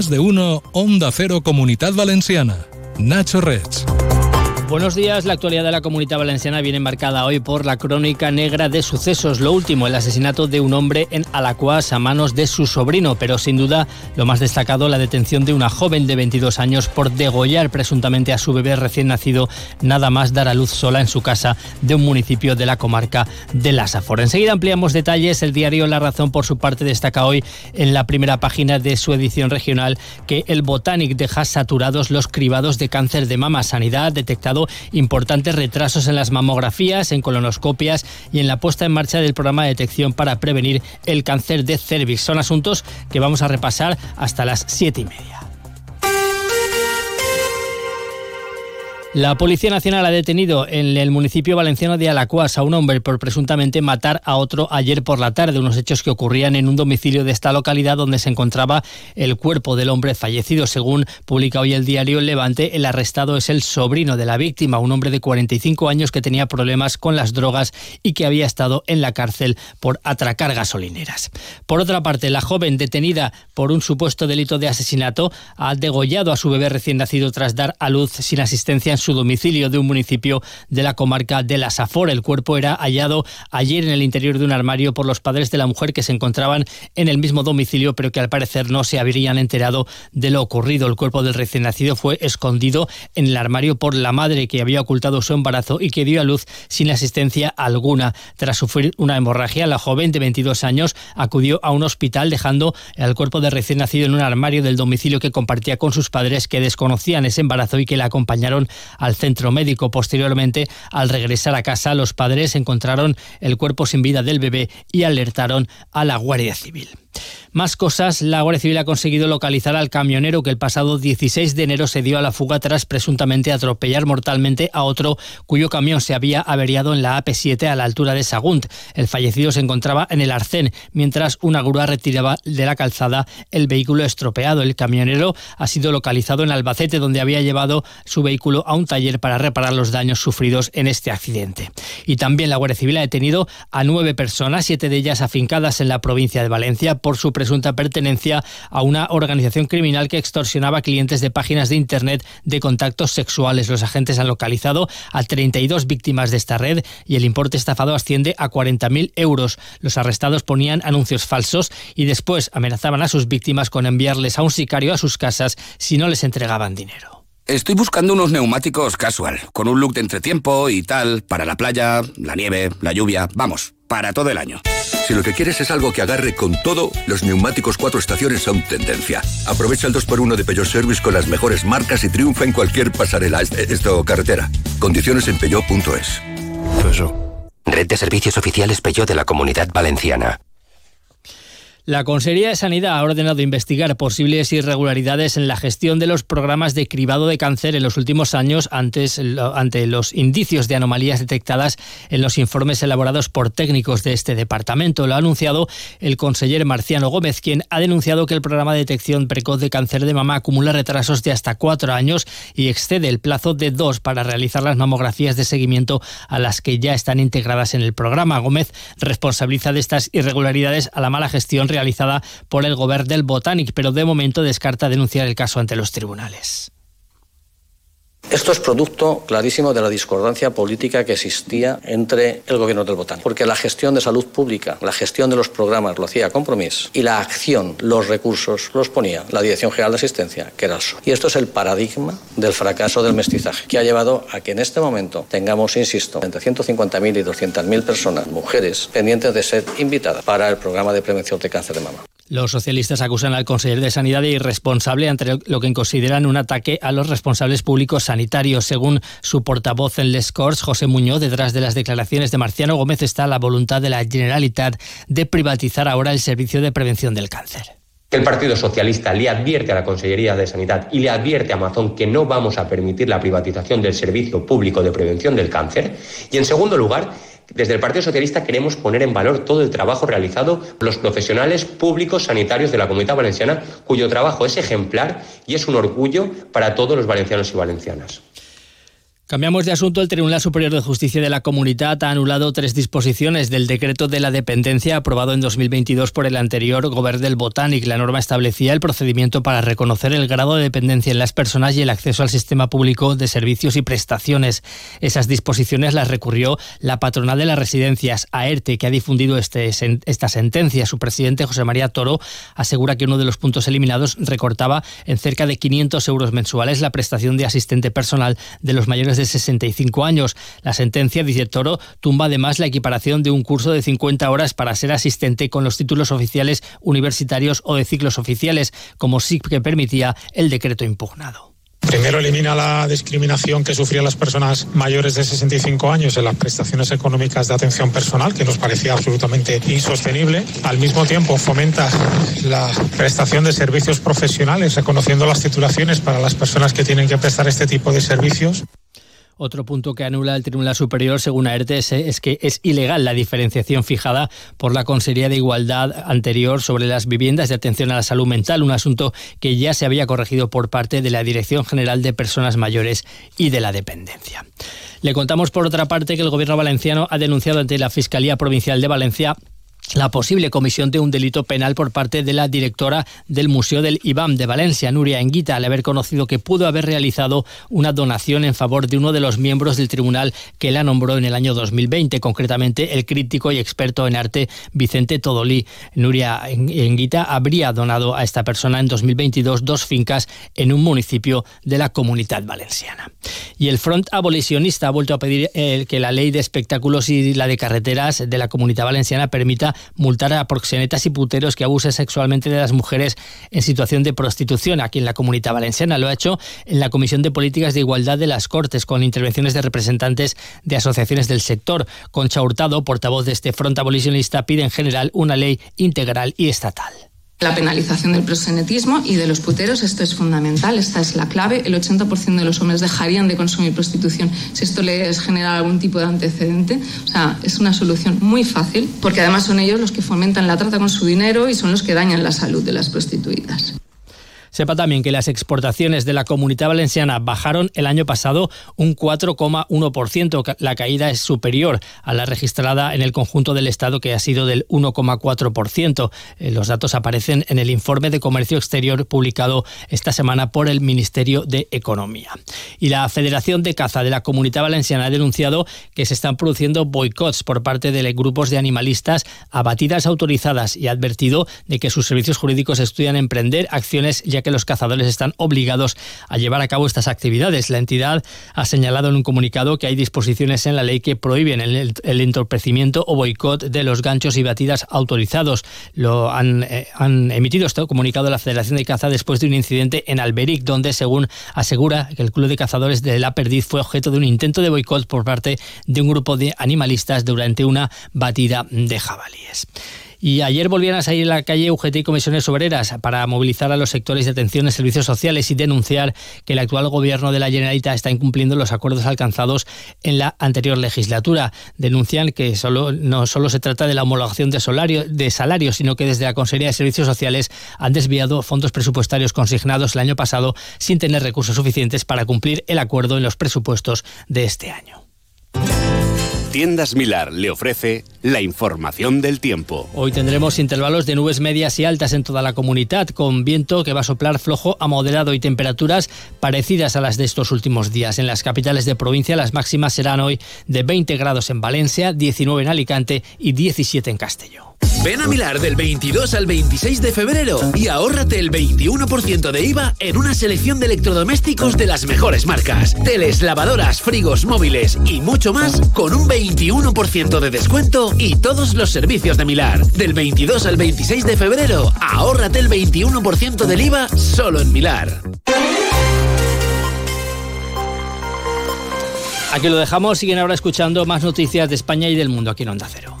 Más de uno, Onda Cero Comunidad Valenciana. Nacho Reds. Buenos días. La actualidad de la comunidad valenciana viene marcada hoy por la crónica negra de sucesos. Lo último, el asesinato de un hombre en Alacuas a manos de su sobrino, pero sin duda lo más destacado, la detención de una joven de 22 años por degollar presuntamente a su bebé recién nacido, nada más dar a luz sola en su casa de un municipio de la comarca de Lasafor. Enseguida ampliamos detalles. El diario La Razón, por su parte, destaca hoy en la primera página de su edición regional que el Botanic deja saturados los cribados de cáncer de mama. Sanidad detectado importantes retrasos en las mamografías, en colonoscopias y en la puesta en marcha del programa de detección para prevenir el cáncer de cervix. Son asuntos que vamos a repasar hasta las siete y media. La Policía Nacional ha detenido en el municipio valenciano de Alacuas a un hombre por presuntamente matar a otro ayer por la tarde, unos hechos que ocurrían en un domicilio de esta localidad donde se encontraba el cuerpo del hombre fallecido. Según publica hoy el diario El Levante, el arrestado es el sobrino de la víctima, un hombre de 45 años que tenía problemas con las drogas y que había estado en la cárcel por atracar gasolineras. Por otra parte, la joven detenida por un supuesto delito de asesinato ha degollado a su bebé recién nacido tras dar a luz sin asistencia en su domicilio de un municipio de la comarca de la Safor. El cuerpo era hallado ayer en el interior de un armario por los padres de la mujer que se encontraban en el mismo domicilio, pero que al parecer no se habrían enterado de lo ocurrido. El cuerpo del recién nacido fue escondido en el armario por la madre que había ocultado su embarazo y que dio a luz sin asistencia alguna. Tras sufrir una hemorragia, la joven de 22 años acudió a un hospital dejando el cuerpo del recién nacido en un armario del domicilio que compartía con sus padres que desconocían ese embarazo y que la acompañaron al centro médico. Posteriormente, al regresar a casa, los padres encontraron el cuerpo sin vida del bebé y alertaron a la Guardia Civil. Más cosas, la Guardia Civil ha conseguido localizar al camionero que el pasado 16 de enero se dio a la fuga tras presuntamente atropellar mortalmente a otro cuyo camión se había averiado en la AP7 a la altura de Sagunt. El fallecido se encontraba en el Arcén, mientras una grúa retiraba de la calzada el vehículo estropeado. El camionero ha sido localizado en Albacete, donde había llevado su vehículo a un taller para reparar los daños sufridos en este accidente. Y también la Guardia Civil ha detenido a nueve personas, siete de ellas afincadas en la provincia de Valencia, por su presunta pertenencia a una organización criminal que extorsionaba clientes de páginas de Internet de contactos sexuales. Los agentes han localizado a 32 víctimas de esta red y el importe estafado asciende a 40.000 euros. Los arrestados ponían anuncios falsos y después amenazaban a sus víctimas con enviarles a un sicario a sus casas si no les entregaban dinero. Estoy buscando unos neumáticos casual, con un look de entretiempo y tal, para la playa, la nieve, la lluvia, vamos, para todo el año. Si lo que quieres es algo que agarre con todo, los neumáticos cuatro estaciones son tendencia. Aprovecha el 2x1 de Peugeot Service con las mejores marcas y triunfa en cualquier pasarela, esto carretera. Condiciones en peugeot.es. Red de servicios oficiales Peugeot de la Comunidad Valenciana. La Consejería de Sanidad ha ordenado investigar posibles irregularidades en la gestión de los programas de cribado de cáncer en los últimos años antes, ante los indicios de anomalías detectadas en los informes elaborados por técnicos de este departamento. Lo ha anunciado el conseller Marciano Gómez, quien ha denunciado que el programa de detección precoz de cáncer de mama acumula retrasos de hasta cuatro años y excede el plazo de dos para realizar las mamografías de seguimiento a las que ya están integradas en el programa. Gómez responsabiliza de estas irregularidades a la mala gestión realizada por el Gobierno del Botanic, pero de momento descarta denunciar el caso ante los tribunales. Esto es producto clarísimo de la discordancia política que existía entre el gobierno del Botán, porque la gestión de salud pública, la gestión de los programas lo hacía Compromís y la acción, los recursos los ponía la Dirección General de Asistencia, que era el Y esto es el paradigma del fracaso del mestizaje, que ha llevado a que en este momento tengamos, insisto, entre 150.000 y 200.000 personas, mujeres, pendientes de ser invitadas para el programa de prevención de cáncer de mama. Los socialistas acusan al consejero de Sanidad de irresponsable ante lo que consideran un ataque a los responsables públicos sanitarios. Según su portavoz en Les Corts, José Muñoz, detrás de las declaraciones de Marciano Gómez está la voluntad de la Generalitat de privatizar ahora el servicio de prevención del cáncer. El Partido Socialista le advierte a la Consellería de Sanidad y le advierte a Amazon que no vamos a permitir la privatización del servicio público de prevención del cáncer. Y en segundo lugar, desde el Partido Socialista queremos poner en valor todo el trabajo realizado por los profesionales públicos sanitarios de la Comunidad Valenciana, cuyo trabajo es ejemplar y es un orgullo para todos los valencianos y valencianas. Cambiamos de asunto. El Tribunal Superior de Justicia de la Comunidad ha anulado tres disposiciones del decreto de la dependencia aprobado en 2022 por el anterior Gobierno del Botánic. La norma establecía el procedimiento para reconocer el grado de dependencia en las personas y el acceso al sistema público de servicios y prestaciones. Esas disposiciones las recurrió la patronal de las residencias, AERTE, que ha difundido este, esta sentencia. Su presidente, José María Toro, asegura que uno de los puntos eliminados recortaba en cerca de 500 euros mensuales la prestación de asistente personal de los mayores de 65 años. La sentencia, dice Toro, tumba además la equiparación de un curso de 50 horas para ser asistente con los títulos oficiales universitarios o de ciclos oficiales, como sí que permitía el decreto impugnado. Primero elimina la discriminación que sufrían las personas mayores de 65 años en las prestaciones económicas de atención personal, que nos parecía absolutamente insostenible. Al mismo tiempo fomenta la prestación de servicios profesionales, reconociendo las titulaciones para las personas que tienen que prestar este tipo de servicios. Otro punto que anula el Tribunal Superior, según AERTES, es que es ilegal la diferenciación fijada por la Consejería de Igualdad anterior sobre las viviendas de atención a la salud mental, un asunto que ya se había corregido por parte de la Dirección General de Personas Mayores y de la Dependencia. Le contamos, por otra parte, que el Gobierno valenciano ha denunciado ante la Fiscalía Provincial de Valencia la posible comisión de un delito penal por parte de la directora del Museo del IBAM de Valencia, Nuria Enguita, al haber conocido que pudo haber realizado una donación en favor de uno de los miembros del tribunal que la nombró en el año 2020, concretamente el crítico y experto en arte Vicente Todolí. Nuria Enguita habría donado a esta persona en 2022 dos fincas en un municipio de la comunidad valenciana. Y el Front Abolicionista ha vuelto a pedir eh, que la ley de espectáculos y la de carreteras de la valenciana permita multar a proxenetas y puteros que abusen sexualmente de las mujeres en situación de prostitución aquí en la comunidad valenciana. Lo ha hecho en la Comisión de Políticas de Igualdad de las Cortes, con intervenciones de representantes de asociaciones del sector. Concha Hurtado, portavoz de este front abolicionista, pide en general una ley integral y estatal. La penalización del prosenetismo y de los puteros, esto es fundamental, esta es la clave. El 80% de los hombres dejarían de consumir prostitución si esto les genera algún tipo de antecedente. O sea, es una solución muy fácil, porque además son ellos los que fomentan la trata con su dinero y son los que dañan la salud de las prostituidas. Sepa también que las exportaciones de la comunidad valenciana bajaron el año pasado un 4,1%. La caída es superior a la registrada en el conjunto del Estado, que ha sido del 1,4%. Eh, los datos aparecen en el informe de comercio exterior publicado esta semana por el Ministerio de Economía. Y la Federación de Caza de la Comunidad Valenciana ha denunciado que se están produciendo boicots por parte de grupos de animalistas a batidas autorizadas y ha advertido de que sus servicios jurídicos estudian emprender acciones ya que los cazadores están obligados a llevar a cabo estas actividades. La entidad ha señalado en un comunicado que hay disposiciones en la ley que prohíben el, entorpecimiento o boicot de los ganchos y batidas autorizados. Lo han, eh, han emitido este comunicado la Federación de Caza después de un incidente en Alberic, donde, según asegura, que el Club de Cazadores de La Perdiz fue objeto de un intento de boicot por parte de un grupo de animalistas durante una batida de jabalíes. Y ayer volvían a salir a la calle UGT y comisiones obreras para movilizar a los sectores de atención en servicios sociales y denunciar que el actual gobierno de la Generalitat está incumpliendo los acuerdos alcanzados en la anterior legislatura. Denuncian que solo, no solo se trata de la homologación de, de salarios, sino que desde la Consejería de Servicios Sociales han desviado fondos presupuestarios consignados el año pasado sin tener recursos suficientes para cumplir el acuerdo en los presupuestos de este año. Tiendas Milar le ofrece la información del tiempo. Hoy tendremos intervalos de nubes medias y altas en toda la comunidad, con viento que va a soplar flojo a moderado y temperaturas parecidas a las de estos últimos días. En las capitales de provincia las máximas serán hoy de 20 grados en Valencia, 19 en Alicante y 17 en Castelló. Ven a Milar del 22 al 26 de febrero y ahórrate el 21% de IVA en una selección de electrodomésticos de las mejores marcas. Teles, lavadoras, frigos, móviles y mucho más con un 21% de descuento y todos los servicios de Milar. Del 22 al 26 de febrero, ahórrate el 21% del IVA solo en Milar. Aquí lo dejamos, siguen ahora escuchando más noticias de España y del mundo aquí en Onda Cero.